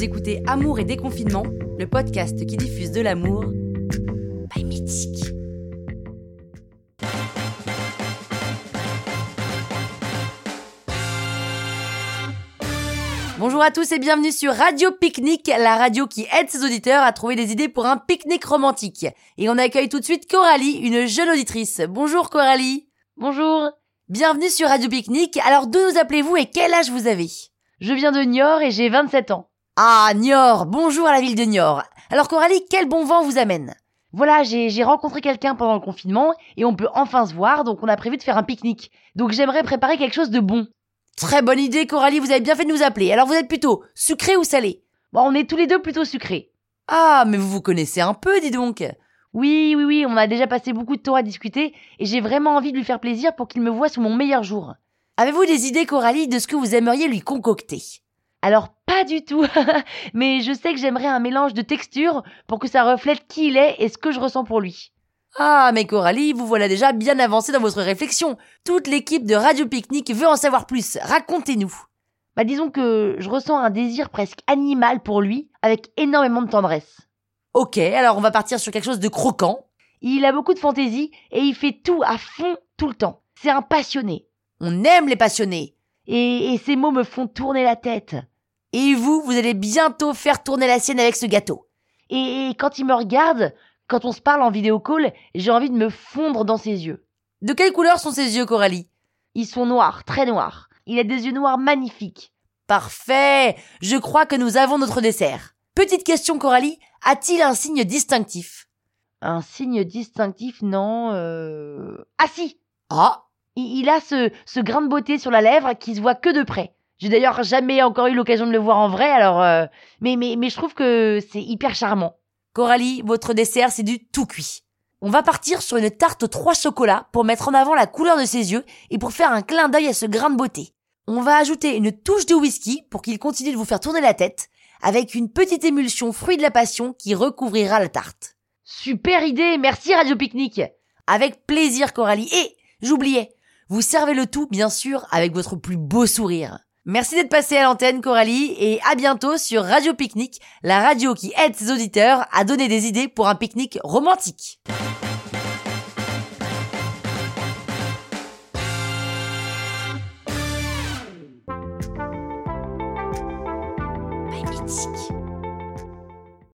Vous écoutez Amour et déconfinement, le podcast qui diffuse de l'amour by Mythique. Bonjour à tous et bienvenue sur Radio Pique-Nique, la radio qui aide ses auditeurs à trouver des idées pour un pique-nique romantique. Et on accueille tout de suite Coralie, une jeune auditrice. Bonjour Coralie. Bonjour. Bienvenue sur Radio Pique-Nique. Alors d'où nous appelez-vous et quel âge vous avez? Je viens de Niort et j'ai 27 ans. Ah, Niort. Bonjour à la ville de Niort. Alors Coralie, quel bon vent vous amène? Voilà, j'ai rencontré quelqu'un pendant le confinement et on peut enfin se voir, donc on a prévu de faire un pique-nique. Donc j'aimerais préparer quelque chose de bon. Très bonne idée Coralie, vous avez bien fait de nous appeler. Alors vous êtes plutôt sucré ou salé? Bon, on est tous les deux plutôt sucrés. Ah, mais vous vous connaissez un peu, dis donc. Oui, oui, oui, on a déjà passé beaucoup de temps à discuter et j'ai vraiment envie de lui faire plaisir pour qu'il me voie sous mon meilleur jour. Avez-vous des idées Coralie de ce que vous aimeriez lui concocter? Alors pas du tout, mais je sais que j'aimerais un mélange de textures pour que ça reflète qui il est et ce que je ressens pour lui. Ah, mais Coralie, vous voilà déjà bien avancé dans votre réflexion. Toute l'équipe de Radio Pique-Nique veut en savoir plus. Racontez-nous. Bah disons que je ressens un désir presque animal pour lui, avec énormément de tendresse. Ok, alors on va partir sur quelque chose de croquant. Il a beaucoup de fantaisie et il fait tout à fond tout le temps. C'est un passionné. On aime les passionnés. Et, et ses mots me font tourner la tête. Et vous, vous allez bientôt faire tourner la sienne avec ce gâteau. Et, quand il me regarde, quand on se parle en vidéo call, j'ai envie de me fondre dans ses yeux. De quelle couleur sont ses yeux, Coralie? Ils sont noirs, très noirs. Il a des yeux noirs magnifiques. Parfait. Je crois que nous avons notre dessert. Petite question, Coralie. A-t-il un signe distinctif? Un signe distinctif, non. Euh... Ah si Ah il, il a ce, ce grain de beauté sur la lèvre qui se voit que de près. J'ai d'ailleurs jamais encore eu l'occasion de le voir en vrai, alors... euh, Mais, mais, mais je trouve que c'est hyper charmant. Coralie, votre dessert, c'est du tout cuit. On va partir sur une tarte aux trois chocolats pour mettre en avant la couleur de ses yeux et pour faire un clin d'œil à ce grain de beauté. On va ajouter une touche de whisky pour qu'il continue de vous faire tourner la tête, avec une petite émulsion fruit de la passion qui recouvrira la tarte. Super idée, merci Radio Pique-Nique Avec plaisir, Coralie. Et, j'oubliais, vous servez le tout, bien sûr, avec votre plus beau sourire. Merci d'être passé à l'antenne Coralie et à bientôt sur Radio Pique-Nique, la radio qui aide ses auditeurs à donner des idées pour un pique-nique romantique.